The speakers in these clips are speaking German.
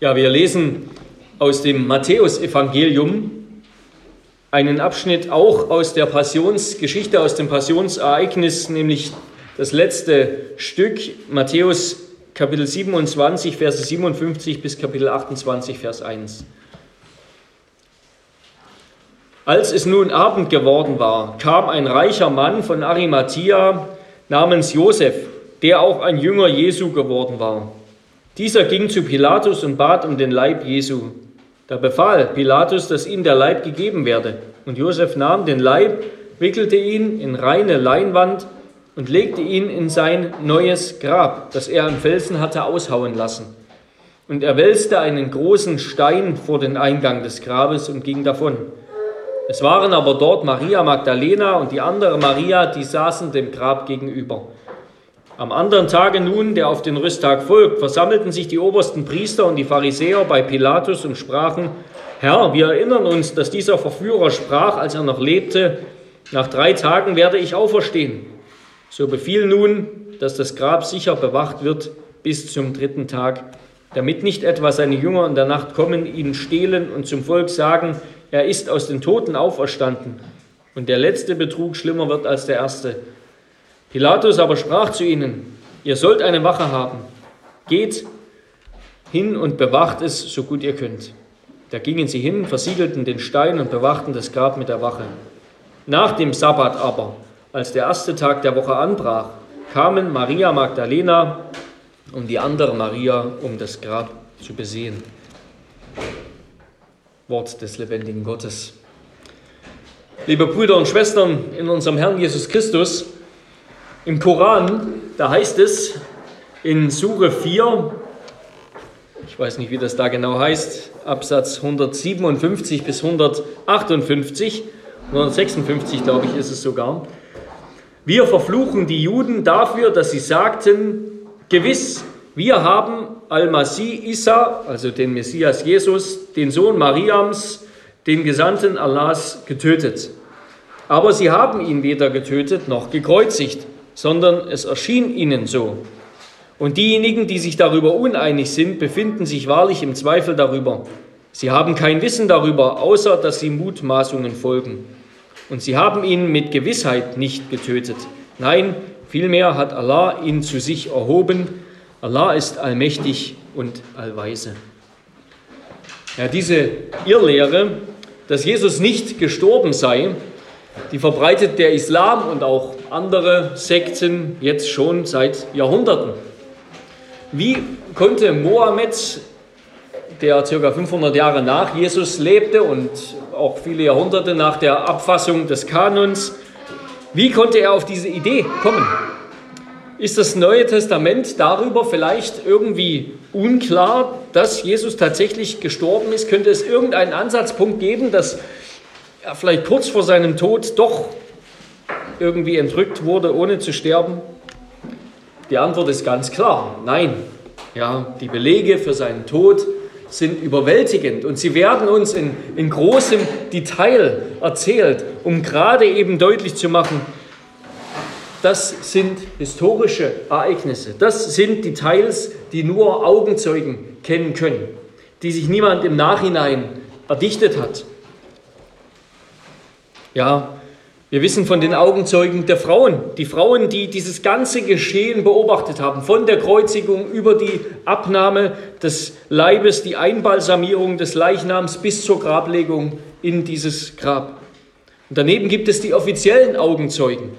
Ja, wir lesen aus dem Matthäusevangelium einen Abschnitt auch aus der Passionsgeschichte, aus dem Passionsereignis, nämlich das letzte Stück, Matthäus Kapitel 27, Verse 57 bis Kapitel 28, Vers 1. Als es nun Abend geworden war, kam ein reicher Mann von Arimathea namens Josef, der auch ein Jünger Jesu geworden war. Dieser ging zu Pilatus und bat um den Leib Jesu. Da befahl Pilatus, dass ihm der Leib gegeben werde. Und Josef nahm den Leib, wickelte ihn in reine Leinwand und legte ihn in sein neues Grab, das er im Felsen hatte aushauen lassen. Und er wälzte einen großen Stein vor den Eingang des Grabes und ging davon. Es waren aber dort Maria Magdalena und die andere Maria, die saßen dem Grab gegenüber. Am anderen Tage nun, der auf den Rüsttag folgt, versammelten sich die obersten Priester und die Pharisäer bei Pilatus und sprachen, Herr, wir erinnern uns, dass dieser Verführer sprach, als er noch lebte, nach drei Tagen werde ich auferstehen. So befiehl nun, dass das Grab sicher bewacht wird bis zum dritten Tag, damit nicht etwa seine Jünger in der Nacht kommen, ihn stehlen und zum Volk sagen, er ist aus den Toten auferstanden und der letzte Betrug schlimmer wird als der erste. Pilatus aber sprach zu ihnen, ihr sollt eine Wache haben, geht hin und bewacht es, so gut ihr könnt. Da gingen sie hin, versiegelten den Stein und bewachten das Grab mit der Wache. Nach dem Sabbat aber, als der erste Tag der Woche anbrach, kamen Maria Magdalena und die andere Maria, um das Grab zu besehen. Wort des lebendigen Gottes. Liebe Brüder und Schwestern in unserem Herrn Jesus Christus, im Koran, da heißt es in Sure 4, ich weiß nicht, wie das da genau heißt, Absatz 157 bis 158, 156 glaube ich ist es sogar. Wir verfluchen die Juden dafür, dass sie sagten, gewiss, wir haben Al-Masih Isa, also den Messias Jesus, den Sohn Mariams, den Gesandten Allahs, getötet. Aber sie haben ihn weder getötet noch gekreuzigt sondern es erschien ihnen so. Und diejenigen, die sich darüber uneinig sind, befinden sich wahrlich im Zweifel darüber. Sie haben kein Wissen darüber, außer dass sie Mutmaßungen folgen. Und sie haben ihn mit Gewissheit nicht getötet. Nein, vielmehr hat Allah ihn zu sich erhoben. Allah ist allmächtig und allweise. Ja, diese Irrlehre, dass Jesus nicht gestorben sei, die verbreitet der Islam und auch andere Sekten jetzt schon seit Jahrhunderten. Wie konnte Mohammed, der ca. 500 Jahre nach Jesus lebte und auch viele Jahrhunderte nach der Abfassung des Kanons, wie konnte er auf diese Idee kommen? Ist das Neue Testament darüber vielleicht irgendwie unklar, dass Jesus tatsächlich gestorben ist? Könnte es irgendeinen Ansatzpunkt geben, dass er vielleicht kurz vor seinem Tod doch irgendwie entrückt wurde, ohne zu sterben? Die Antwort ist ganz klar, nein. Ja, die Belege für seinen Tod sind überwältigend und sie werden uns in, in großem Detail erzählt, um gerade eben deutlich zu machen, das sind historische Ereignisse. Das sind Details, die nur Augenzeugen kennen können, die sich niemand im Nachhinein erdichtet hat. Ja, wir wissen von den Augenzeugen der Frauen, die Frauen, die dieses ganze Geschehen beobachtet haben, von der Kreuzigung über die Abnahme des Leibes, die Einbalsamierung des Leichnams bis zur Grablegung in dieses Grab. Und daneben gibt es die offiziellen Augenzeugen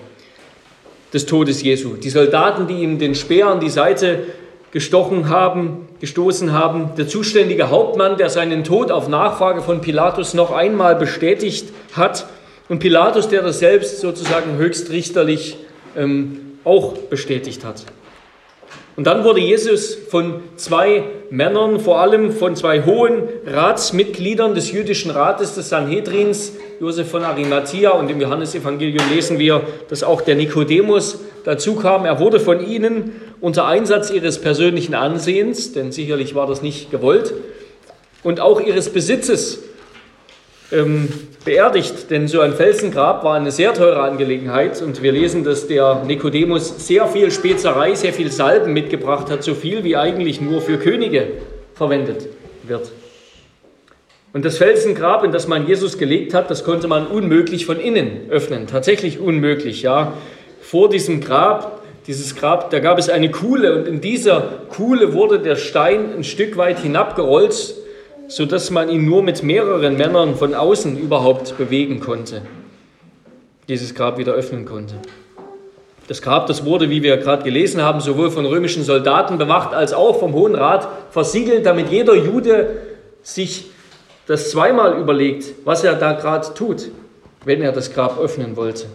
des Todes Jesu, die Soldaten, die ihm den Speer an die Seite gestochen haben, gestoßen haben, der zuständige Hauptmann, der seinen Tod auf Nachfrage von Pilatus noch einmal bestätigt hat und Pilatus, der das selbst sozusagen höchstrichterlich ähm, auch bestätigt hat. Und dann wurde Jesus von zwei Männern, vor allem von zwei hohen Ratsmitgliedern des jüdischen Rates des Sanhedrins, Josef von Arimathea und im Johannesevangelium lesen wir, dass auch der Nikodemus dazu kam. Er wurde von ihnen unter Einsatz ihres persönlichen Ansehens, denn sicherlich war das nicht gewollt, und auch ihres Besitzes ähm, beerdigt, denn so ein Felsengrab war eine sehr teure Angelegenheit und wir lesen, dass der Nikodemus sehr viel Spezerei, sehr viel Salben mitgebracht hat, so viel wie eigentlich nur für Könige verwendet. wird. Und das Felsengrab, in das man Jesus gelegt hat, das konnte man unmöglich von innen öffnen. Tatsächlich unmöglich, ja. Vor diesem Grab, dieses Grab, da gab es eine Kuhle und in dieser Kuhle wurde der Stein ein Stück weit hinabgerollt, sodass man ihn nur mit mehreren Männern von außen überhaupt bewegen konnte. Dieses Grab wieder öffnen konnte. Das Grab, das wurde, wie wir gerade gelesen haben, sowohl von römischen Soldaten bewacht als auch vom Hohen Rat versiegelt, damit jeder Jude sich das zweimal überlegt, was er da gerade tut, wenn er das Grab öffnen wollte.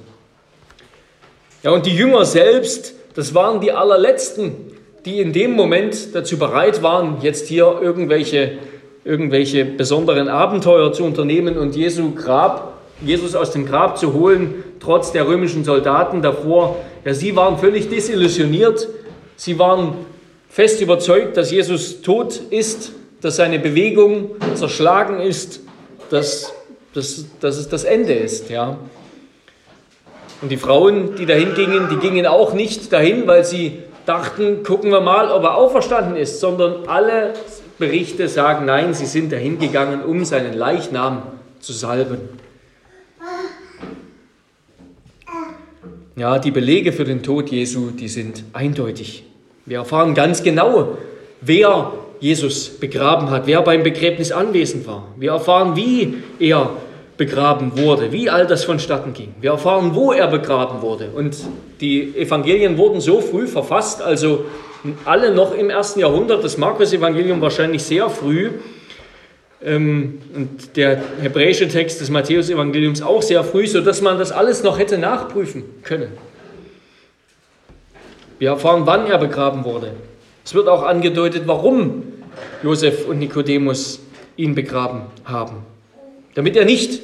Ja, und die Jünger selbst, das waren die allerletzten, die in dem Moment dazu bereit waren, jetzt hier irgendwelche, irgendwelche besonderen Abenteuer zu unternehmen und Jesu Grab, Jesus aus dem Grab zu holen, trotz der römischen Soldaten davor. Ja, sie waren völlig desillusioniert. Sie waren fest überzeugt, dass Jesus tot ist dass seine Bewegung zerschlagen ist, dass, dass, dass es das Ende ist. Ja. Und die Frauen, die dahin gingen, die gingen auch nicht dahin, weil sie dachten, gucken wir mal, ob er auferstanden ist, sondern alle Berichte sagen, nein, sie sind dahin gegangen, um seinen Leichnam zu salben. Ja, die Belege für den Tod Jesu, die sind eindeutig. Wir erfahren ganz genau, wer Jesus begraben hat, wer beim Begräbnis anwesend war. Wir erfahren, wie er begraben wurde, wie all das vonstatten ging. Wir erfahren, wo er begraben wurde. Und die Evangelien wurden so früh verfasst, also alle noch im ersten Jahrhundert, das Markus-Evangelium wahrscheinlich sehr früh ähm, und der hebräische Text des Matthäus-Evangeliums auch sehr früh, sodass man das alles noch hätte nachprüfen können. Wir erfahren, wann er begraben wurde. Es wird auch angedeutet, warum Josef und Nikodemus ihn begraben haben. Damit er nicht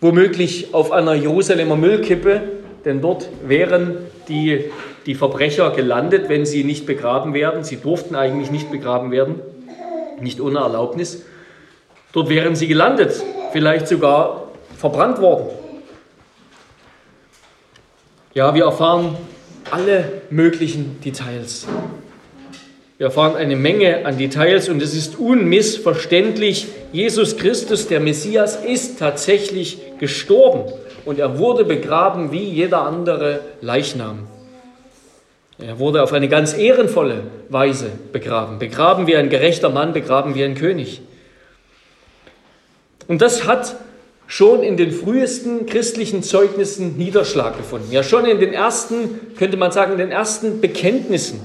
womöglich auf einer Jerusalemer Müllkippe, denn dort wären die, die Verbrecher gelandet, wenn sie nicht begraben werden. Sie durften eigentlich nicht begraben werden, nicht ohne Erlaubnis. Dort wären sie gelandet, vielleicht sogar verbrannt worden. Ja, wir erfahren alle möglichen Details. Wir erfahren eine Menge an Details und es ist unmissverständlich, Jesus Christus, der Messias, ist tatsächlich gestorben und er wurde begraben wie jeder andere Leichnam. Er wurde auf eine ganz ehrenvolle Weise begraben. Begraben wie ein gerechter Mann, begraben wie ein König. Und das hat schon in den frühesten christlichen Zeugnissen Niederschlag gefunden. Ja, schon in den ersten, könnte man sagen, in den ersten Bekenntnissen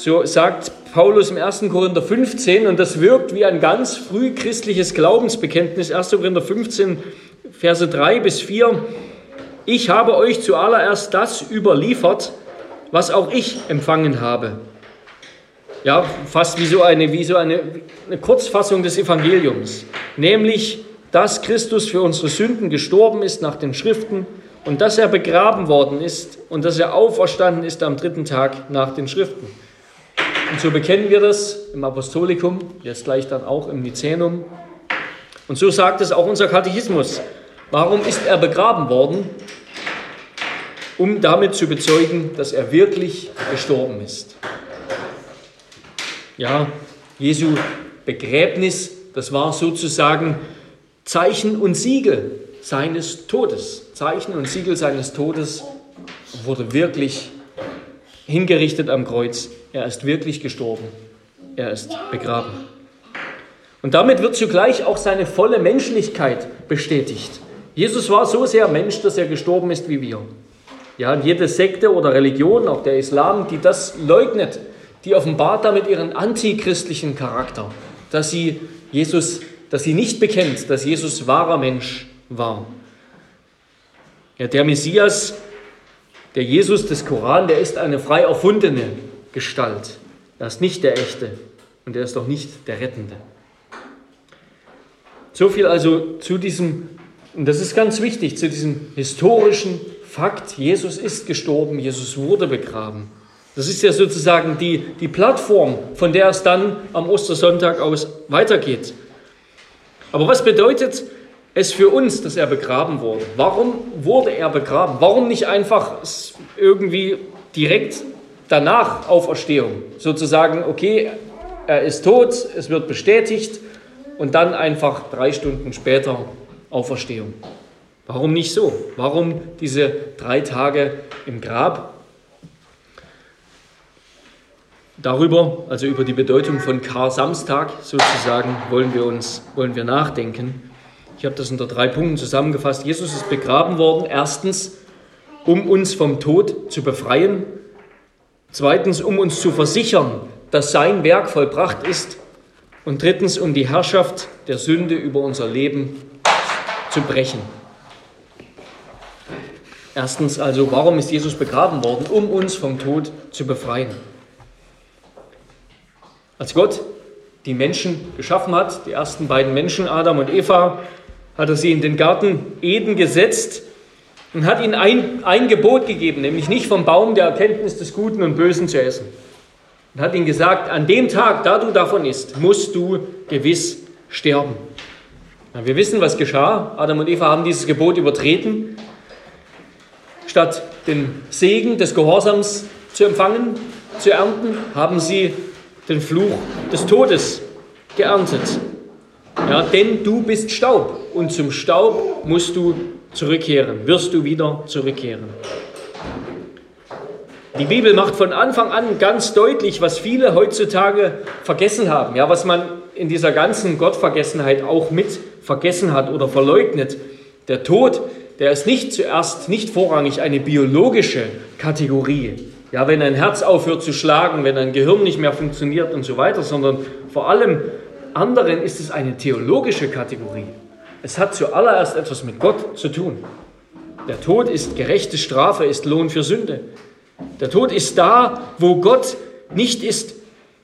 so sagt Paulus im 1. Korinther 15, und das wirkt wie ein ganz früh christliches Glaubensbekenntnis, 1. Korinther 15, Verse 3 bis 4. Ich habe euch zuallererst das überliefert, was auch ich empfangen habe. Ja, fast wie so eine, wie so eine, eine Kurzfassung des Evangeliums. Nämlich, dass Christus für unsere Sünden gestorben ist nach den Schriften und dass er begraben worden ist und dass er auferstanden ist am dritten Tag nach den Schriften. Und so bekennen wir das im Apostolikum, jetzt gleich dann auch im Nizänum. Und so sagt es auch unser Katechismus. Warum ist er begraben worden? Um damit zu bezeugen, dass er wirklich gestorben ist. Ja, Jesu Begräbnis, das war sozusagen Zeichen und Siegel seines Todes. Zeichen und Siegel seines Todes wurde wirklich hingerichtet am Kreuz. Er ist wirklich gestorben. Er ist begraben. Und damit wird zugleich auch seine volle Menschlichkeit bestätigt. Jesus war so sehr Mensch, dass er gestorben ist wie wir. Ja, jede Sekte oder Religion, auch der Islam, die das leugnet, die offenbart damit ihren antichristlichen Charakter, dass sie Jesus, dass sie nicht bekennt, dass Jesus wahrer Mensch war. Ja, der Messias, der Jesus des Koran, der ist eine frei erfundene Gestalt. Er ist nicht der Echte und er ist auch nicht der Rettende. So viel also zu diesem, und das ist ganz wichtig, zu diesem historischen Fakt, Jesus ist gestorben, Jesus wurde begraben. Das ist ja sozusagen die, die Plattform, von der es dann am Ostersonntag aus weitergeht. Aber was bedeutet es für uns, dass er begraben wurde? Warum wurde er begraben? Warum nicht einfach irgendwie direkt danach Auferstehung. Sozusagen, okay, er ist tot, es wird bestätigt und dann einfach drei Stunden später Auferstehung. Warum nicht so? Warum diese drei Tage im Grab? Darüber, also über die Bedeutung von Kar-Samstag sozusagen, wollen wir uns wollen wir nachdenken. Ich habe das unter drei Punkten zusammengefasst. Jesus ist begraben worden, erstens, um uns vom Tod zu befreien, zweitens, um uns zu versichern, dass sein Werk vollbracht ist und drittens, um die Herrschaft der Sünde über unser Leben zu brechen. Erstens also, warum ist Jesus begraben worden? Um uns vom Tod zu befreien. Als Gott die Menschen geschaffen hat, die ersten beiden Menschen, Adam und Eva, hat er sie in den Garten Eden gesetzt und hat ihnen ein, ein Gebot gegeben, nämlich nicht vom Baum der Erkenntnis des Guten und Bösen zu essen. Und hat ihnen gesagt, an dem Tag, da du davon isst, musst du gewiss sterben. Ja, wir wissen, was geschah. Adam und Eva haben dieses Gebot übertreten. Statt den Segen des Gehorsams zu empfangen, zu ernten, haben sie den Fluch des Todes geerntet. Ja, denn du bist Staub und zum Staub musst du zurückkehren, wirst du wieder zurückkehren. Die Bibel macht von Anfang an ganz deutlich, was viele heutzutage vergessen haben, ja, was man in dieser ganzen Gottvergessenheit auch mit vergessen hat oder verleugnet. Der Tod, der ist nicht zuerst, nicht vorrangig eine biologische Kategorie. Ja, wenn ein Herz aufhört zu schlagen, wenn ein Gehirn nicht mehr funktioniert und so weiter, sondern vor allem anderen ist es eine theologische Kategorie. Es hat zuallererst etwas mit Gott zu tun. Der Tod ist gerechte Strafe, ist Lohn für Sünde. Der Tod ist da, wo Gott nicht ist,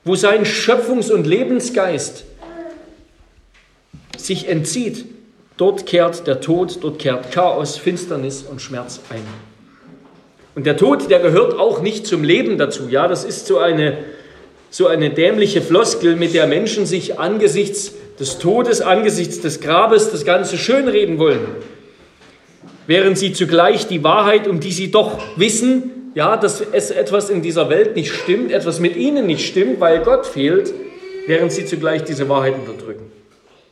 wo sein Schöpfungs- und Lebensgeist sich entzieht. Dort kehrt der Tod, dort kehrt Chaos, Finsternis und Schmerz ein. Und der Tod, der gehört auch nicht zum Leben dazu. Ja, das ist so eine, so eine dämliche Floskel, mit der Menschen sich angesichts des Todes, angesichts des Grabes das Ganze schönreden wollen. Während sie zugleich die Wahrheit, um die sie doch wissen, ja, dass es etwas in dieser Welt nicht stimmt, etwas mit ihnen nicht stimmt, weil Gott fehlt, während sie zugleich diese Wahrheit unterdrücken.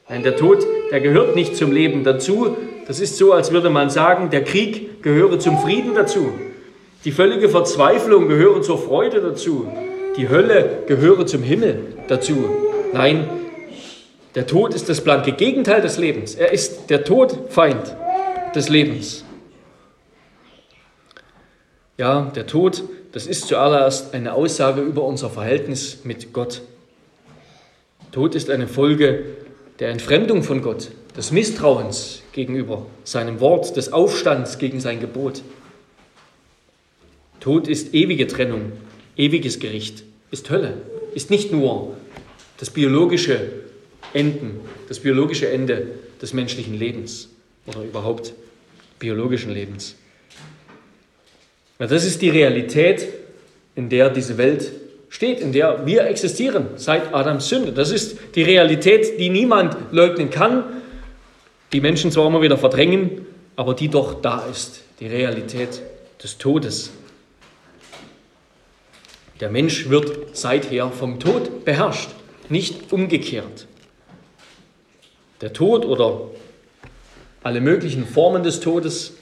Nein, der Tod, der gehört nicht zum Leben dazu. Das ist so, als würde man sagen, der Krieg gehöre zum Frieden dazu. Die völlige Verzweiflung gehöre zur Freude dazu. Die Hölle gehöre zum Himmel dazu. Nein, der Tod ist das blanke Gegenteil des Lebens. Er ist der Todfeind des Lebens. Ja, der Tod, das ist zuallererst eine Aussage über unser Verhältnis mit Gott. Tod ist eine Folge der Entfremdung von Gott, des Misstrauens gegenüber seinem Wort, des Aufstands gegen sein Gebot. Tod ist ewige Trennung, ewiges Gericht, ist Hölle, ist nicht nur das biologische Enden, das biologische Ende des menschlichen Lebens oder überhaupt biologischen Lebens. Ja, das ist die Realität, in der diese Welt steht, in der wir existieren seit Adams Sünde. Das ist die Realität, die niemand leugnen kann, die Menschen zwar immer wieder verdrängen, aber die doch da ist, die Realität des Todes. Der Mensch wird seither vom Tod beherrscht, nicht umgekehrt. Der Tod oder alle möglichen Formen des Todes,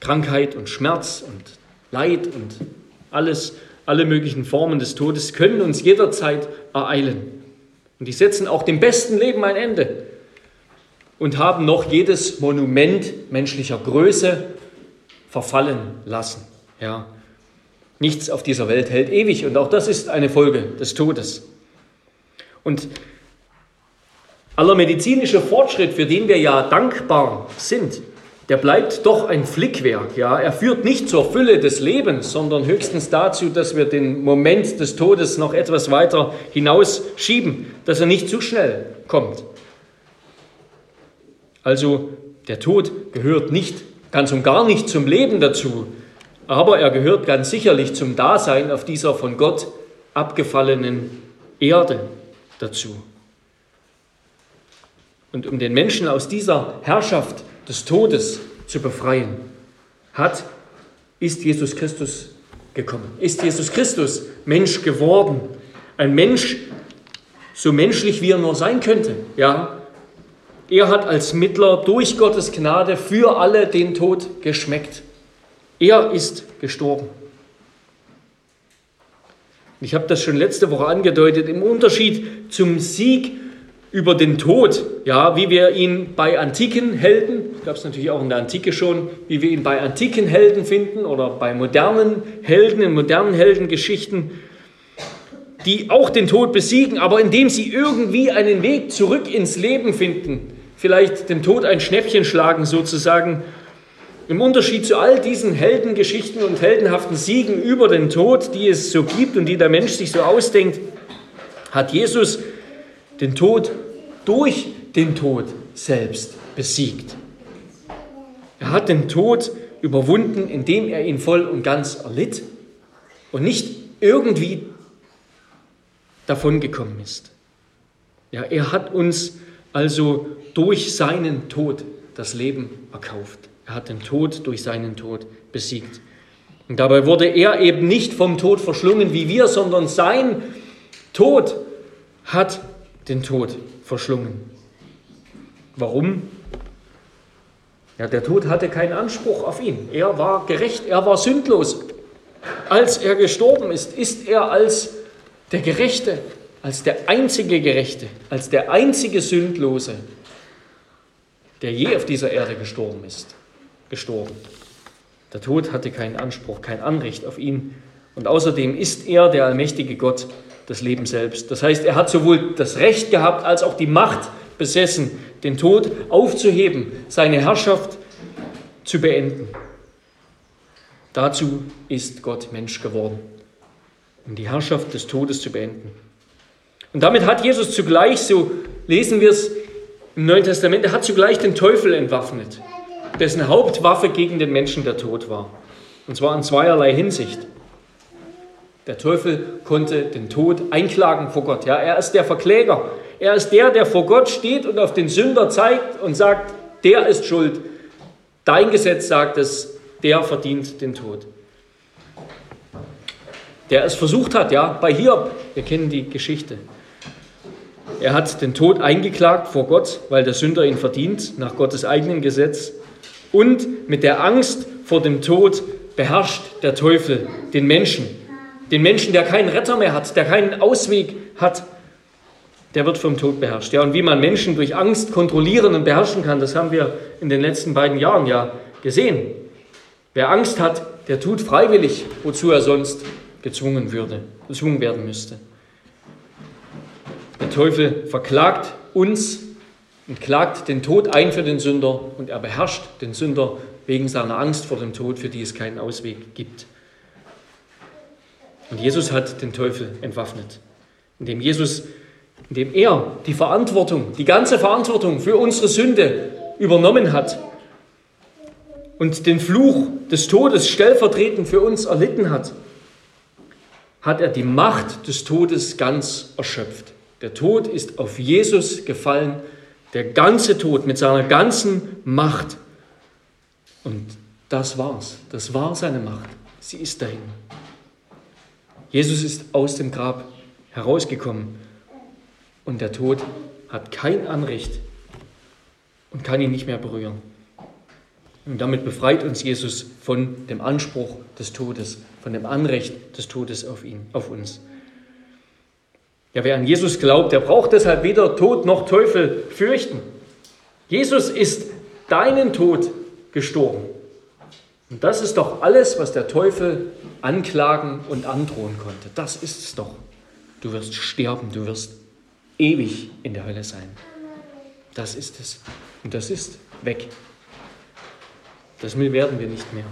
Krankheit und Schmerz und Leid und alles, alle möglichen Formen des Todes können uns jederzeit ereilen. Und die setzen auch dem besten Leben ein Ende und haben noch jedes Monument menschlicher Größe verfallen lassen. Ja, Nichts auf dieser Welt hält ewig und auch das ist eine Folge des Todes. Und aller medizinische Fortschritt, für den wir ja dankbar sind, der bleibt doch ein Flickwerk. Ja? Er führt nicht zur Fülle des Lebens, sondern höchstens dazu, dass wir den Moment des Todes noch etwas weiter hinausschieben, dass er nicht zu schnell kommt. Also der Tod gehört nicht, ganz und gar nicht zum Leben dazu, aber er gehört ganz sicherlich zum Dasein auf dieser von Gott abgefallenen Erde dazu. Und um den Menschen aus dieser Herrschaft des Todes zu befreien, hat, ist Jesus Christus gekommen, ist Jesus Christus Mensch geworden, Ein Mensch, so menschlich wie er nur sein könnte. Ja, er hat als Mittler durch Gottes Gnade für alle den Tod geschmeckt. Er ist gestorben. Ich habe das schon letzte Woche angedeutet, im Unterschied zum Sieg über den Tod, ja, wie wir ihn bei antiken Helden, gab es natürlich auch in der Antike schon, wie wir ihn bei antiken Helden finden oder bei modernen Helden, in modernen Heldengeschichten, die auch den Tod besiegen, aber indem sie irgendwie einen Weg zurück ins Leben finden, vielleicht dem Tod ein Schnäppchen schlagen sozusagen. Im Unterschied zu all diesen Heldengeschichten und heldenhaften Siegen über den Tod, die es so gibt und die der Mensch sich so ausdenkt, hat Jesus den Tod durch den Tod selbst besiegt. Er hat den Tod überwunden, indem er ihn voll und ganz erlitt und nicht irgendwie davongekommen ist. Ja, er hat uns also durch seinen Tod das Leben erkauft. Er hat den Tod durch seinen Tod besiegt. Und dabei wurde er eben nicht vom Tod verschlungen wie wir, sondern sein Tod hat den Tod verschlungen. Warum? Ja, der Tod hatte keinen Anspruch auf ihn. Er war gerecht, er war sündlos. Als er gestorben ist, ist er als der Gerechte, als der einzige Gerechte, als der einzige Sündlose, der je auf dieser Erde gestorben ist, gestorben. Der Tod hatte keinen Anspruch, kein Anrecht auf ihn. Und außerdem ist er der allmächtige Gott, das Leben selbst. Das heißt, er hat sowohl das Recht gehabt als auch die Macht besessen, den Tod aufzuheben, seine Herrschaft zu beenden. Dazu ist Gott Mensch geworden, um die Herrschaft des Todes zu beenden. Und damit hat Jesus zugleich, so lesen wir es im Neuen Testament, er hat zugleich den Teufel entwaffnet, dessen Hauptwaffe gegen den Menschen der Tod war. Und zwar in zweierlei Hinsicht. Der Teufel konnte den Tod einklagen vor Gott. Ja, er ist der Verkläger. Er ist der, der vor Gott steht und auf den Sünder zeigt und sagt, der ist schuld. Dein Gesetz sagt es, der verdient den Tod. Der es versucht hat, ja, bei Hiob, wir kennen die Geschichte. Er hat den Tod eingeklagt vor Gott, weil der Sünder ihn verdient, nach Gottes eigenen Gesetz. Und mit der Angst vor dem Tod beherrscht der Teufel den Menschen. Den Menschen, der keinen Retter mehr hat, der keinen Ausweg hat, der wird vom Tod beherrscht. Ja, und wie man Menschen durch Angst kontrollieren und beherrschen kann, das haben wir in den letzten beiden Jahren ja gesehen. Wer Angst hat, der tut freiwillig, wozu er sonst gezwungen würde, gezwungen werden müsste. Der Teufel verklagt uns und klagt den Tod ein für den Sünder und er beherrscht den Sünder wegen seiner Angst vor dem Tod, für die es keinen Ausweg gibt. Und Jesus hat den Teufel entwaffnet, indem Jesus, indem er die Verantwortung, die ganze Verantwortung für unsere Sünde übernommen hat und den Fluch des Todes stellvertretend für uns erlitten hat, hat er die Macht des Todes ganz erschöpft. Der Tod ist auf Jesus gefallen, der ganze Tod mit seiner ganzen Macht. Und das war's. Das war seine Macht. Sie ist dahin. Jesus ist aus dem Grab herausgekommen und der Tod hat kein Anrecht und kann ihn nicht mehr berühren. Und damit befreit uns Jesus von dem Anspruch des Todes, von dem Anrecht des Todes auf ihn, auf uns. Ja, wer an Jesus glaubt, der braucht deshalb weder Tod noch Teufel fürchten. Jesus ist deinen Tod gestorben. Und das ist doch alles, was der Teufel anklagen und androhen konnte. Das ist es doch. Du wirst sterben, du wirst ewig in der Hölle sein. Das ist es. Und das ist weg. Das werden wir nicht mehr.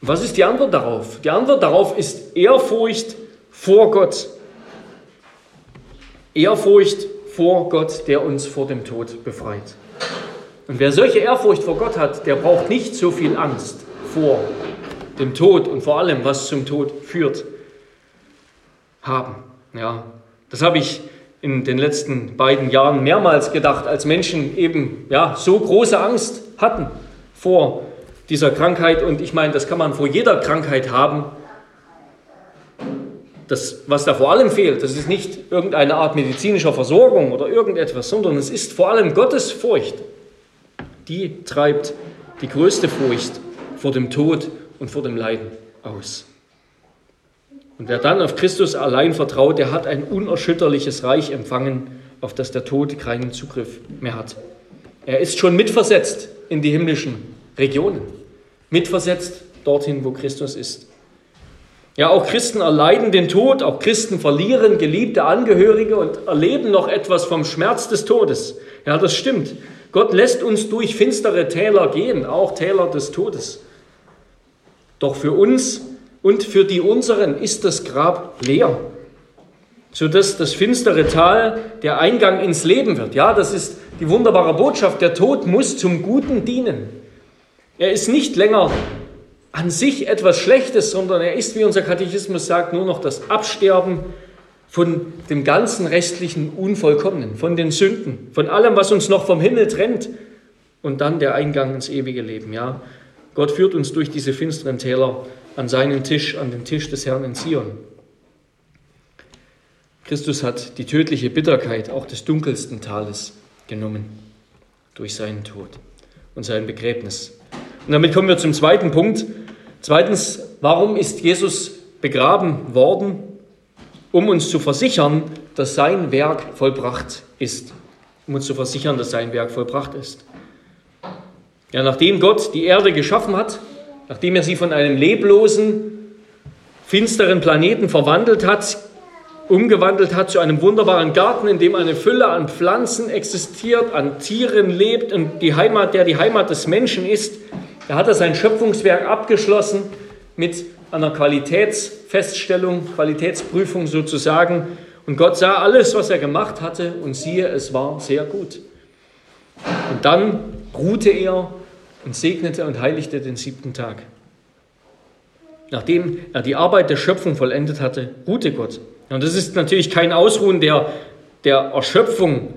Was ist die Antwort darauf? Die Antwort darauf ist Ehrfurcht vor Gott. Ehrfurcht vor Gott, der uns vor dem Tod befreit. Und wer solche Ehrfurcht vor Gott hat, der braucht nicht so viel Angst vor dem Tod und vor allem, was zum Tod führt, haben. Ja, das habe ich in den letzten beiden Jahren mehrmals gedacht, als Menschen eben ja, so große Angst hatten vor dieser Krankheit. Und ich meine, das kann man vor jeder Krankheit haben. das, was da vor allem fehlt, das ist nicht irgendeine Art medizinischer Versorgung oder irgendetwas, sondern es ist vor allem Gottes Furcht. Die treibt die größte Furcht vor dem Tod und vor dem Leiden aus. Und wer dann auf Christus allein vertraut, der hat ein unerschütterliches Reich empfangen, auf das der Tod keinen Zugriff mehr hat. Er ist schon mitversetzt in die himmlischen Regionen, mitversetzt dorthin, wo Christus ist. Ja, auch Christen erleiden den Tod, auch Christen verlieren geliebte Angehörige und erleben noch etwas vom Schmerz des Todes. Ja, das stimmt. Gott lässt uns durch finstere Täler gehen, auch Täler des Todes. Doch für uns und für die unseren ist das Grab leer, sodass das finstere Tal der Eingang ins Leben wird. Ja, das ist die wunderbare Botschaft. Der Tod muss zum Guten dienen. Er ist nicht länger an sich etwas Schlechtes, sondern er ist, wie unser Katechismus sagt, nur noch das Absterben von dem ganzen restlichen Unvollkommenen, von den Sünden, von allem, was uns noch vom Himmel trennt und dann der Eingang ins ewige Leben. Ja, Gott führt uns durch diese finsteren Täler an seinen Tisch, an den Tisch des Herrn in Zion. Christus hat die tödliche Bitterkeit auch des dunkelsten Tales genommen durch seinen Tod und sein Begräbnis. Und damit kommen wir zum zweiten Punkt. Zweitens, warum ist Jesus begraben worden? Um uns zu versichern, dass sein Werk vollbracht ist. Um uns zu versichern, dass sein Werk vollbracht ist. Ja, nachdem Gott die Erde geschaffen hat, nachdem er sie von einem leblosen, finsteren Planeten verwandelt hat, umgewandelt hat zu einem wunderbaren Garten, in dem eine Fülle an Pflanzen existiert, an Tieren lebt und die Heimat, der die Heimat des Menschen ist, da hat er sein Schöpfungswerk abgeschlossen mit einer Qualitätsfeststellung, Qualitätsprüfung sozusagen. Und Gott sah alles, was er gemacht hatte, und siehe, es war sehr gut. Und dann ruhte er und segnete und heiligte den siebten Tag. Nachdem er die Arbeit der Schöpfung vollendet hatte, ruhte Gott. Und das ist natürlich kein Ausruhen der, der Erschöpfung,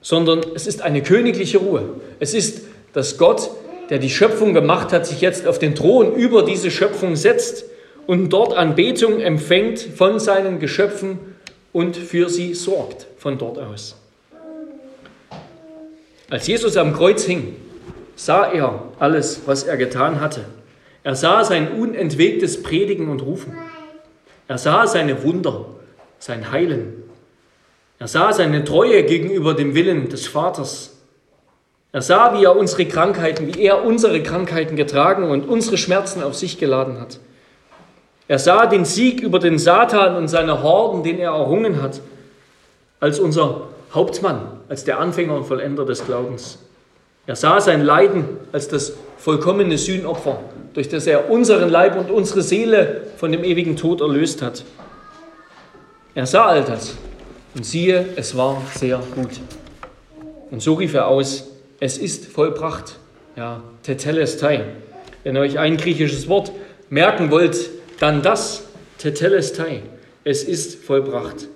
sondern es ist eine königliche Ruhe. Es ist, dass Gott, der die Schöpfung gemacht hat, sich jetzt auf den Thron über diese Schöpfung setzt und dort Anbetung empfängt von seinen Geschöpfen und für sie sorgt von dort aus. Als Jesus am Kreuz hing, sah er alles, was er getan hatte. Er sah sein unentwegtes Predigen und Rufen. Er sah seine Wunder, sein Heilen. Er sah seine Treue gegenüber dem Willen des Vaters. Er sah, wie er unsere Krankheiten, wie er unsere Krankheiten getragen und unsere Schmerzen auf sich geladen hat. Er sah den Sieg über den Satan und seine Horden, den er errungen hat, als unser Hauptmann, als der Anfänger und Vollender des Glaubens. Er sah sein Leiden als das vollkommene Sühnopfer, durch das er unseren Leib und unsere Seele von dem ewigen Tod erlöst hat. Er sah all das und siehe, es war sehr gut. Und so rief er aus, es ist vollbracht. Ja, tetelestai. Wenn ihr euch ein griechisches Wort merken wollt, dann das, tetelestai. Es ist vollbracht.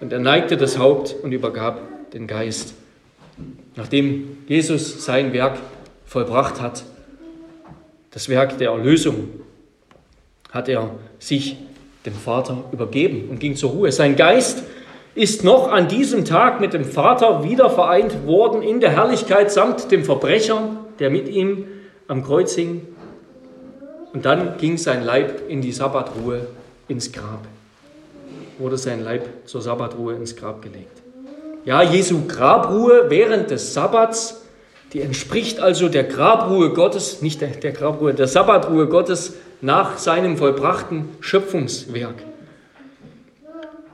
Und er neigte das Haupt und übergab den Geist. Nachdem Jesus sein Werk vollbracht hat, das Werk der Erlösung, hat er sich dem Vater übergeben und ging zur Ruhe. Sein Geist ist noch an diesem Tag mit dem Vater wieder vereint worden in der Herrlichkeit samt dem Verbrecher, der mit ihm am Kreuz hing. Und dann ging sein Leib in die Sabbatruhe ins Grab. Wurde sein Leib zur Sabbatruhe ins Grab gelegt. Ja, Jesu Grabruhe während des Sabbats, die entspricht also der Grabruhe Gottes, nicht der, der Grabruhe, der Sabbatruhe Gottes nach seinem vollbrachten Schöpfungswerk.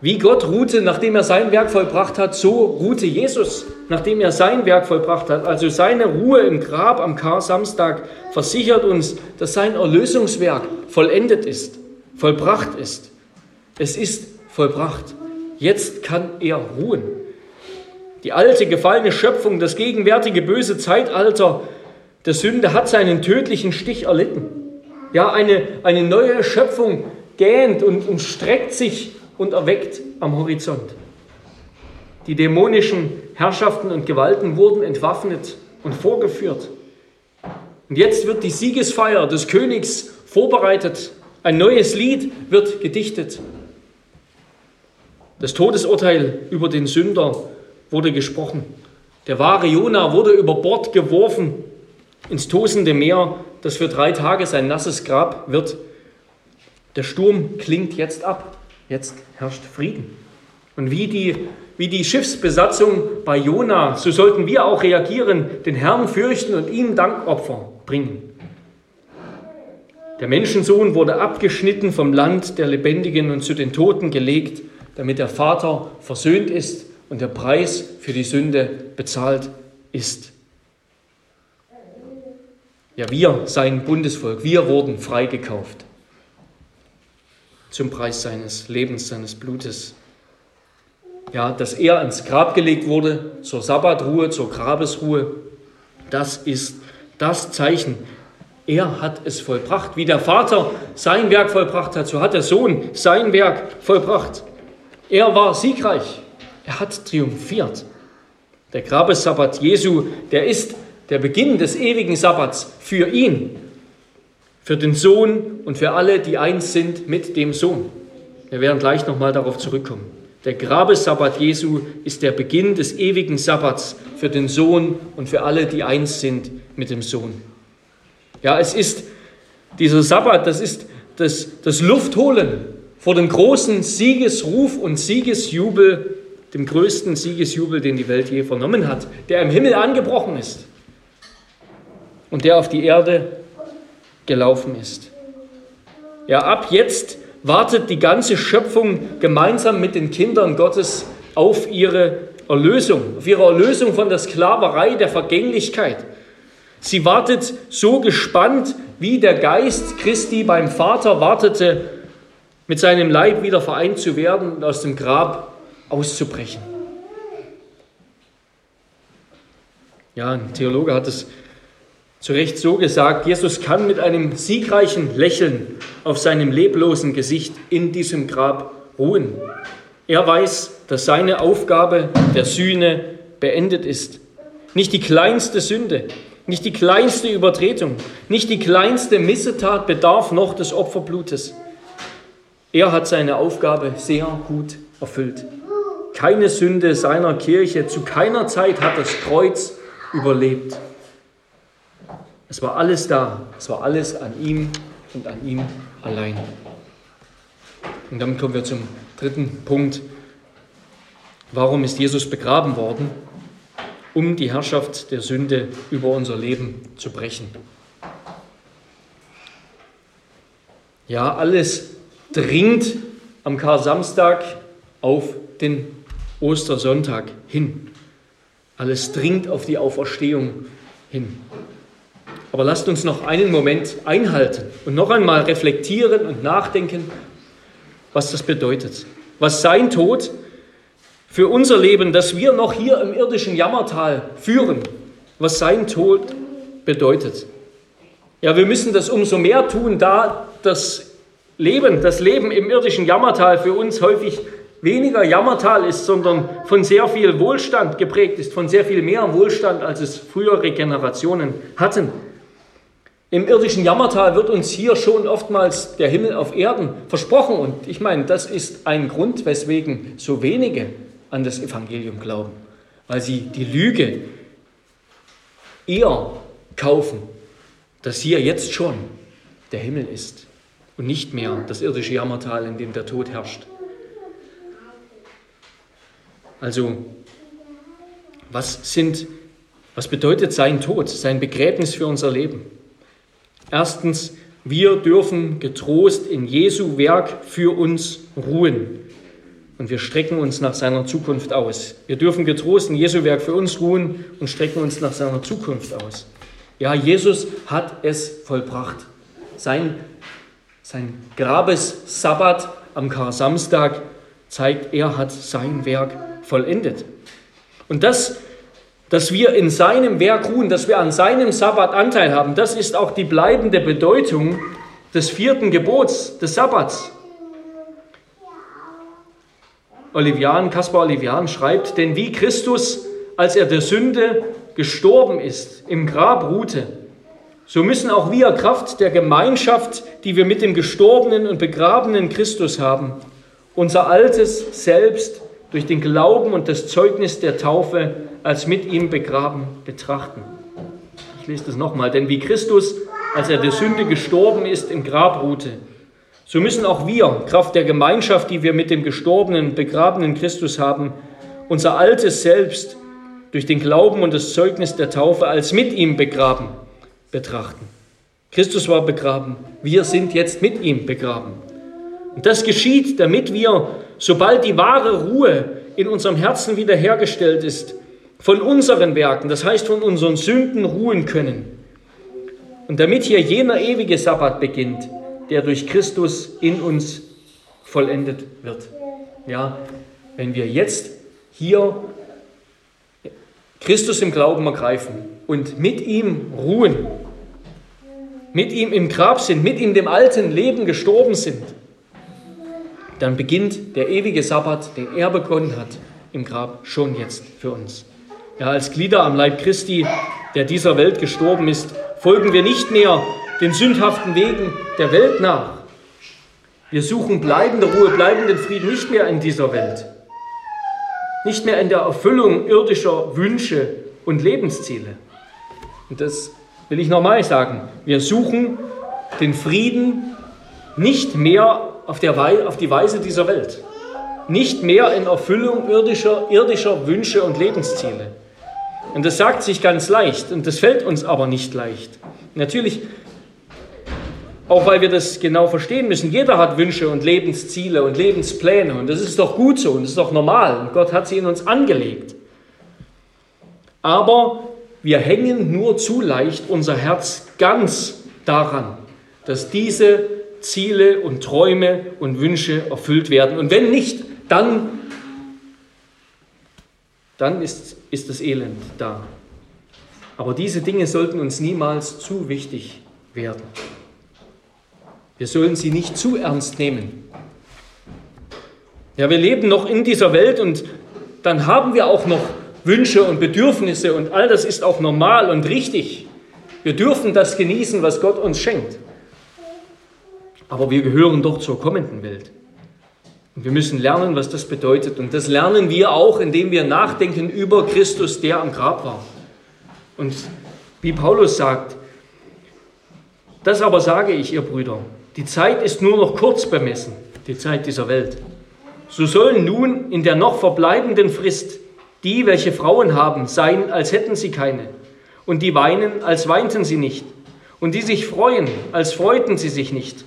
Wie Gott ruhte, nachdem er sein Werk vollbracht hat, so ruhte Jesus, nachdem er sein Werk vollbracht hat. Also seine Ruhe im Grab am Kar-Samstag versichert uns, dass sein Erlösungswerk vollendet ist, vollbracht ist. Es ist vollbracht. Jetzt kann er ruhen. Die alte gefallene Schöpfung, das gegenwärtige böse Zeitalter der Sünde hat seinen tödlichen Stich erlitten. Ja, eine, eine neue Schöpfung gähnt und, und streckt sich und erweckt am Horizont. Die dämonischen Herrschaften und Gewalten wurden entwaffnet und vorgeführt. Und jetzt wird die Siegesfeier des Königs vorbereitet. Ein neues Lied wird gedichtet. Das Todesurteil über den Sünder wurde gesprochen. Der wahre Jona wurde über Bord geworfen ins tosende Meer, das für drei Tage sein nasses Grab wird. Der Sturm klingt jetzt ab. Jetzt herrscht Frieden. Und wie die, wie die Schiffsbesatzung bei Jona, so sollten wir auch reagieren, den Herrn fürchten und ihm Dankopfer bringen. Der Menschensohn wurde abgeschnitten vom Land der Lebendigen und zu den Toten gelegt, damit der Vater versöhnt ist und der Preis für die Sünde bezahlt ist. Ja, wir, sein Bundesvolk, wir wurden freigekauft zum Preis seines Lebens, seines Blutes. Ja, dass er ins Grab gelegt wurde, zur Sabbatruhe, zur Grabesruhe, das ist das Zeichen. Er hat es vollbracht. Wie der Vater sein Werk vollbracht hat, so hat der Sohn sein Werk vollbracht. Er war siegreich. Er hat triumphiert. Der Grabessabbat Jesu, der ist der Beginn des ewigen Sabbats für ihn, für den Sohn und für alle, die eins sind mit dem Sohn. Wir werden gleich nochmal darauf zurückkommen. Der Grabessabbat Jesu ist der Beginn des ewigen Sabbats für den Sohn und für alle, die eins sind mit dem Sohn. Ja, es ist dieser Sabbat, das ist das, das Luftholen vor dem großen Siegesruf und Siegesjubel, dem größten Siegesjubel, den die Welt je vernommen hat, der im Himmel angebrochen ist und der auf die Erde gelaufen ist. Ja, ab jetzt wartet die ganze Schöpfung gemeinsam mit den Kindern Gottes auf ihre Erlösung, auf ihre Erlösung von der Sklaverei der Vergänglichkeit. Sie wartet so gespannt, wie der Geist Christi beim Vater wartete, mit seinem Leib wieder vereint zu werden und aus dem Grab auszubrechen. Ja, ein Theologe hat es zu Recht so gesagt, Jesus kann mit einem siegreichen Lächeln auf seinem leblosen Gesicht in diesem Grab ruhen. Er weiß, dass seine Aufgabe der Sühne beendet ist. Nicht die kleinste Sünde, nicht die kleinste Übertretung, nicht die kleinste Missetat bedarf noch des Opferblutes. Er hat seine Aufgabe sehr gut erfüllt. Keine Sünde seiner Kirche zu keiner Zeit hat das Kreuz überlebt. Es war alles da. Es war alles an ihm und an ihm allein. Und damit kommen wir zum dritten Punkt. Warum ist Jesus begraben worden? Um die Herrschaft der Sünde über unser Leben zu brechen. Ja, alles dringt am Kar-Samstag auf den Ostersonntag hin. Alles dringt auf die Auferstehung hin. Aber lasst uns noch einen Moment einhalten und noch einmal reflektieren und nachdenken, was das bedeutet. Was sein Tod für unser Leben, das wir noch hier im irdischen Jammertal führen, was sein Tod bedeutet. Ja, wir müssen das umso mehr tun, da das Leben, das Leben im irdischen Jammertal für uns häufig weniger Jammertal ist, sondern von sehr viel Wohlstand geprägt ist, von sehr viel mehr Wohlstand, als es frühere Generationen hatten. Im irdischen Jammertal wird uns hier schon oftmals der Himmel auf Erden versprochen. Und ich meine, das ist ein Grund, weswegen so wenige an das Evangelium glauben. Weil sie die Lüge eher kaufen, dass hier jetzt schon der Himmel ist und nicht mehr das irdische Jammertal, in dem der Tod herrscht. Also, was sind, was bedeutet sein Tod, sein Begräbnis für unser Leben? Erstens, wir dürfen getrost in Jesu Werk für uns ruhen. Und wir strecken uns nach seiner Zukunft aus. Wir dürfen getrost in Jesu Werk für uns ruhen und strecken uns nach seiner Zukunft aus. Ja, Jesus hat es vollbracht. Sein, sein Grabessabbat am Kar-Samstag zeigt, er hat sein Werk vollendet. Und das dass wir in seinem Werk ruhen, dass wir an seinem Sabbat Anteil haben, das ist auch die bleibende Bedeutung des vierten Gebots des Sabbats. Olivian, Kaspar Olivian schreibt, denn wie Christus, als er der Sünde gestorben ist, im Grab ruhte, so müssen auch wir Kraft der Gemeinschaft, die wir mit dem gestorbenen und begrabenen Christus haben, unser altes Selbst durch den Glauben und das Zeugnis der Taufe als mit ihm begraben betrachten. Ich lese das nochmal, denn wie Christus, als er der Sünde gestorben ist, im Grab ruhte, so müssen auch wir, Kraft der Gemeinschaft, die wir mit dem gestorbenen, begrabenen Christus haben, unser altes Selbst durch den Glauben und das Zeugnis der Taufe als mit ihm begraben betrachten. Christus war begraben, wir sind jetzt mit ihm begraben. Und das geschieht, damit wir, sobald die wahre Ruhe in unserem Herzen wiederhergestellt ist, von unseren Werken, das heißt von unseren Sünden ruhen können. Und damit hier jener ewige Sabbat beginnt, der durch Christus in uns vollendet wird. Ja, wenn wir jetzt hier Christus im Glauben ergreifen und mit ihm ruhen, mit ihm im Grab sind, mit ihm dem alten Leben gestorben sind, dann beginnt der ewige Sabbat, den er begonnen hat, im Grab schon jetzt für uns. Ja, als Glieder am Leib Christi, der dieser Welt gestorben ist, folgen wir nicht mehr den sündhaften Wegen der Welt nach. Wir suchen bleibende Ruhe, bleibenden Frieden nicht mehr in dieser Welt, nicht mehr in der Erfüllung irdischer Wünsche und Lebensziele. Und das will ich nochmal sagen. Wir suchen den Frieden nicht mehr auf, Weise, auf die Weise dieser Welt, nicht mehr in Erfüllung irdischer, irdischer Wünsche und Lebensziele. Und das sagt sich ganz leicht und das fällt uns aber nicht leicht. Natürlich auch weil wir das genau verstehen müssen. Jeder hat Wünsche und Lebensziele und Lebenspläne und das ist doch gut so und das ist doch normal. Und Gott hat sie in uns angelegt. Aber wir hängen nur zu leicht unser Herz ganz daran, dass diese Ziele und Träume und Wünsche erfüllt werden. Und wenn nicht, dann, dann ist, ist das Elend da. Aber diese Dinge sollten uns niemals zu wichtig werden. Wir sollen sie nicht zu ernst nehmen. Ja, wir leben noch in dieser Welt und dann haben wir auch noch Wünsche und Bedürfnisse und all das ist auch normal und richtig. Wir dürfen das genießen, was Gott uns schenkt. Aber wir gehören doch zur kommenden Welt. Und wir müssen lernen, was das bedeutet. Und das lernen wir auch, indem wir nachdenken über Christus, der am Grab war. Und wie Paulus sagt, das aber sage ich, ihr Brüder, die Zeit ist nur noch kurz bemessen, die Zeit dieser Welt. So sollen nun in der noch verbleibenden Frist die, welche Frauen haben, sein, als hätten sie keine, und die weinen, als weinten sie nicht, und die sich freuen, als freuten sie sich nicht,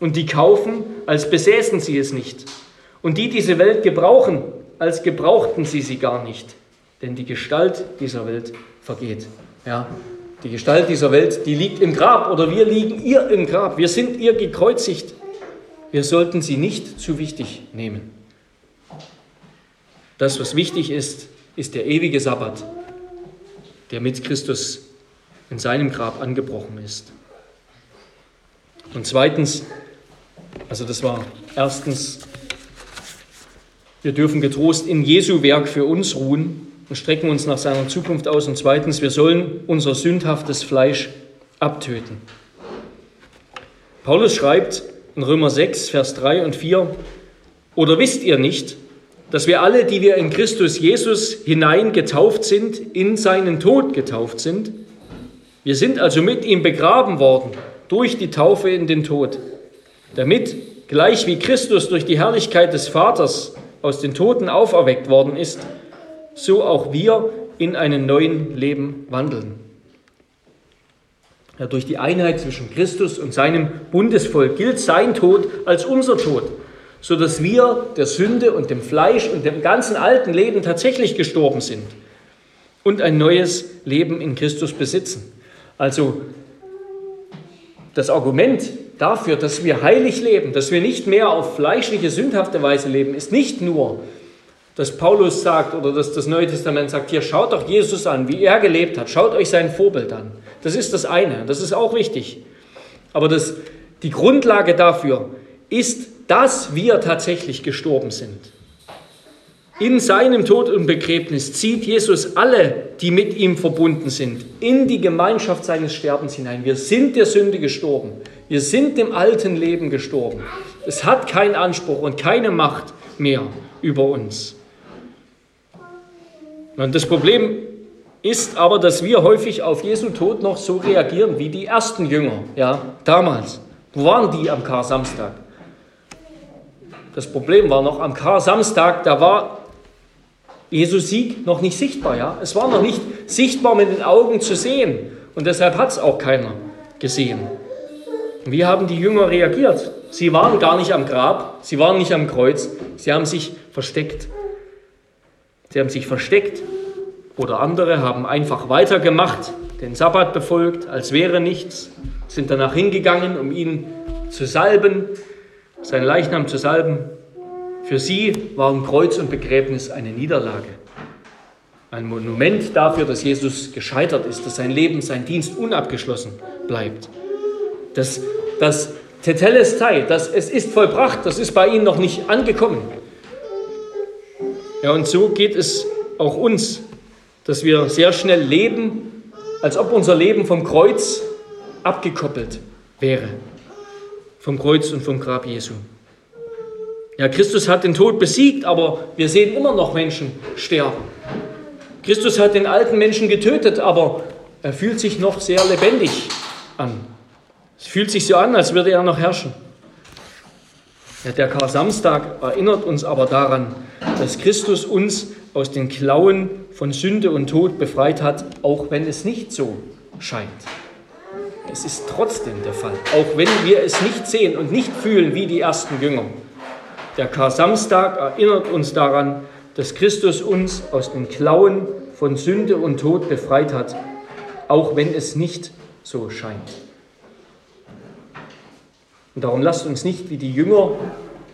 und die kaufen, als besäßen sie es nicht, und die diese Welt gebrauchen, als gebrauchten sie sie gar nicht, denn die Gestalt dieser Welt vergeht. Ja, die Gestalt dieser Welt, die liegt im Grab oder wir liegen ihr im Grab. Wir sind ihr gekreuzigt. Wir sollten sie nicht zu wichtig nehmen. Das, was wichtig ist, ist der ewige Sabbat, der mit Christus in seinem Grab angebrochen ist. Und zweitens, also das war erstens, wir dürfen getrost in Jesu Werk für uns ruhen und strecken uns nach seiner Zukunft aus. Und zweitens, wir sollen unser sündhaftes Fleisch abtöten. Paulus schreibt in Römer 6, Vers 3 und 4, oder wisst ihr nicht, dass wir alle, die wir in Christus Jesus hinein getauft sind, in seinen Tod getauft sind? Wir sind also mit ihm begraben worden durch die Taufe in den Tod, damit, gleich wie Christus durch die Herrlichkeit des Vaters aus den Toten auferweckt worden ist, so auch wir in einem neuen Leben wandeln. Ja, durch die Einheit zwischen Christus und seinem Bundesvolk gilt sein Tod als unser Tod, sodass wir der Sünde und dem Fleisch und dem ganzen alten Leben tatsächlich gestorben sind und ein neues Leben in Christus besitzen. Also das Argument dafür, dass wir heilig leben, dass wir nicht mehr auf fleischliche, sündhafte Weise leben, ist nicht nur, dass Paulus sagt oder dass das Neue Testament sagt, hier schaut doch Jesus an, wie er gelebt hat, schaut euch sein Vorbild an. Das ist das eine, das ist auch wichtig. Aber das, die Grundlage dafür ist, dass wir tatsächlich gestorben sind. In seinem Tod und Begräbnis zieht Jesus alle, die mit ihm verbunden sind, in die Gemeinschaft seines Sterbens hinein. Wir sind der Sünde gestorben. Wir sind dem alten Leben gestorben. Es hat keinen Anspruch und keine Macht mehr über uns. Und das Problem ist aber, dass wir häufig auf Jesu Tod noch so reagieren wie die ersten Jünger, ja, damals. Wo waren die am Kar-Samstag? Das Problem war noch am Kar-Samstag, da war Jesu Sieg noch nicht sichtbar, ja. Es war noch nicht sichtbar mit den Augen zu sehen und deshalb hat es auch keiner gesehen. Wie haben die Jünger reagiert? Sie waren gar nicht am Grab, sie waren nicht am Kreuz, sie haben sich versteckt. Sie haben sich versteckt oder andere haben einfach weitergemacht, den Sabbat befolgt, als wäre nichts, sind danach hingegangen, um ihn zu salben, seinen Leichnam zu salben. Für sie waren Kreuz und Begräbnis eine Niederlage. Ein Monument dafür, dass Jesus gescheitert ist, dass sein Leben, sein Dienst unabgeschlossen bleibt. Das, das Tetelestai, das es ist vollbracht, das ist bei ihnen noch nicht angekommen. Ja, und so geht es auch uns dass wir sehr schnell leben, als ob unser Leben vom Kreuz abgekoppelt wäre. Vom Kreuz und vom Grab Jesu. Ja, Christus hat den Tod besiegt, aber wir sehen immer noch Menschen sterben. Christus hat den alten Menschen getötet, aber er fühlt sich noch sehr lebendig an. Es fühlt sich so an, als würde er noch herrschen. Ja, der Kar-Samstag erinnert uns aber daran, dass Christus uns aus den Klauen von Sünde und Tod befreit hat, auch wenn es nicht so scheint. Es ist trotzdem der Fall, auch wenn wir es nicht sehen und nicht fühlen wie die ersten Jünger. Der Kar-Samstag erinnert uns daran, dass Christus uns aus den Klauen von Sünde und Tod befreit hat, auch wenn es nicht so scheint. Und darum lasst uns nicht wie die Jünger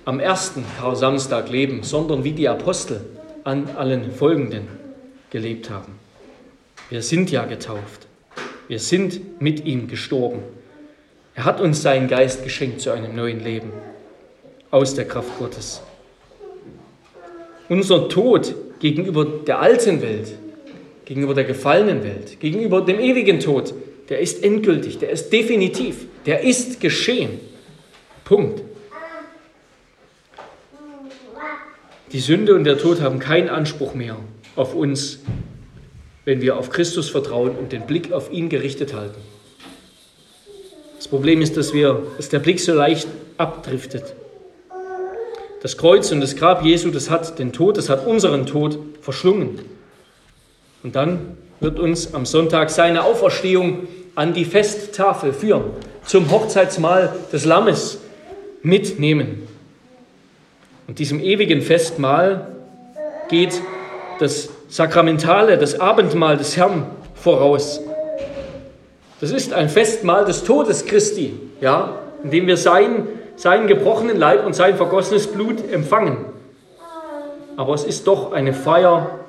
am ersten Kar-Samstag leben, sondern wie die Apostel an allen folgenden gelebt haben. Wir sind ja getauft. Wir sind mit ihm gestorben. Er hat uns seinen Geist geschenkt zu einem neuen Leben aus der Kraft Gottes. Unser Tod gegenüber der alten Welt, gegenüber der gefallenen Welt, gegenüber dem ewigen Tod, der ist endgültig, der ist definitiv, der ist geschehen. Punkt. Die Sünde und der Tod haben keinen Anspruch mehr auf uns, wenn wir auf Christus vertrauen und den Blick auf ihn gerichtet halten. Das Problem ist, dass, wir, dass der Blick so leicht abdriftet. Das Kreuz und das Grab Jesu, das hat den Tod, das hat unseren Tod verschlungen. Und dann wird uns am Sonntag seine Auferstehung an die Festtafel führen, zum Hochzeitsmahl des Lammes mitnehmen. Und diesem ewigen Festmahl geht das Sakramentale, das Abendmahl des Herrn voraus. Das ist ein Festmahl des Todes Christi, ja, in dem wir sein, seinen gebrochenen Leib und sein vergossenes Blut empfangen. Aber es ist doch eine Feier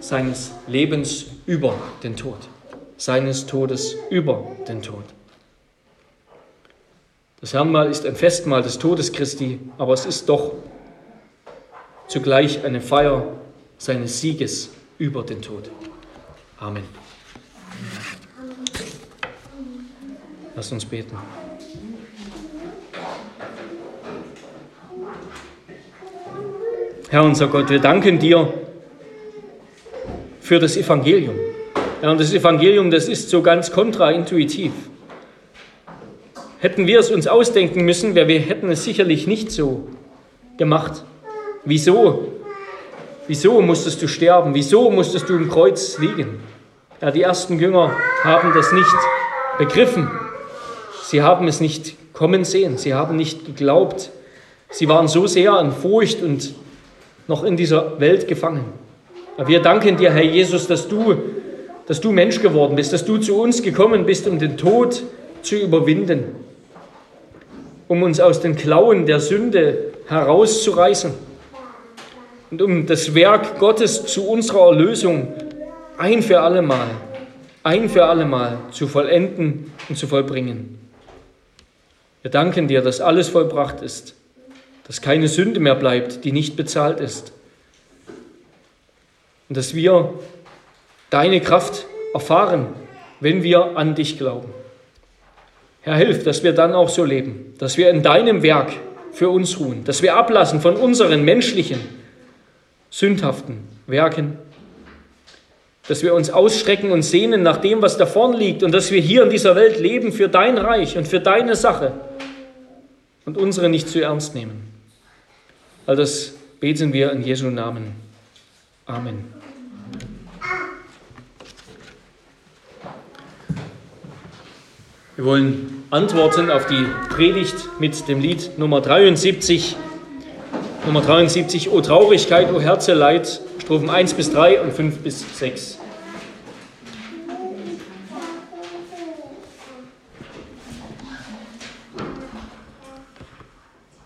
seines Lebens über den Tod, seines Todes über den Tod. Das Herrnmahl ist ein Festmahl des Todes Christi, aber es ist doch zugleich eine Feier seines Sieges über den Tod. Amen. Lass uns beten. Herr unser Gott, wir danken dir für das Evangelium. Ja, und das Evangelium, das ist so ganz kontraintuitiv. Hätten wir es uns ausdenken müssen, wir hätten es sicherlich nicht so gemacht. Wieso? Wieso musstest du sterben? Wieso musstest du im Kreuz liegen? Ja, die ersten Jünger haben das nicht begriffen. Sie haben es nicht kommen sehen. Sie haben nicht geglaubt. Sie waren so sehr an Furcht und noch in dieser Welt gefangen. Wir danken dir, Herr Jesus, dass du, dass du Mensch geworden bist, dass du zu uns gekommen bist, um den Tod zu überwinden, um uns aus den Klauen der Sünde herauszureißen und um das Werk Gottes zu unserer Erlösung ein für allemal, ein für allemal zu vollenden und zu vollbringen. Wir danken dir, dass alles vollbracht ist, dass keine Sünde mehr bleibt, die nicht bezahlt ist. und dass wir deine Kraft erfahren, wenn wir an dich glauben. Herr, hilf, dass wir dann auch so leben, dass wir in deinem Werk für uns ruhen, dass wir ablassen von unseren menschlichen, sündhaften Werken, dass wir uns ausstrecken und sehnen nach dem, was da vorn liegt und dass wir hier in dieser Welt leben für dein Reich und für deine Sache und unsere nicht zu ernst nehmen. All das beten wir in Jesu Namen. Amen. Wir wollen antworten auf die Predigt mit dem Lied Nummer 73. Nummer 73, O Traurigkeit, O Herzeleid, Strophen 1 bis 3 und 5 bis 6.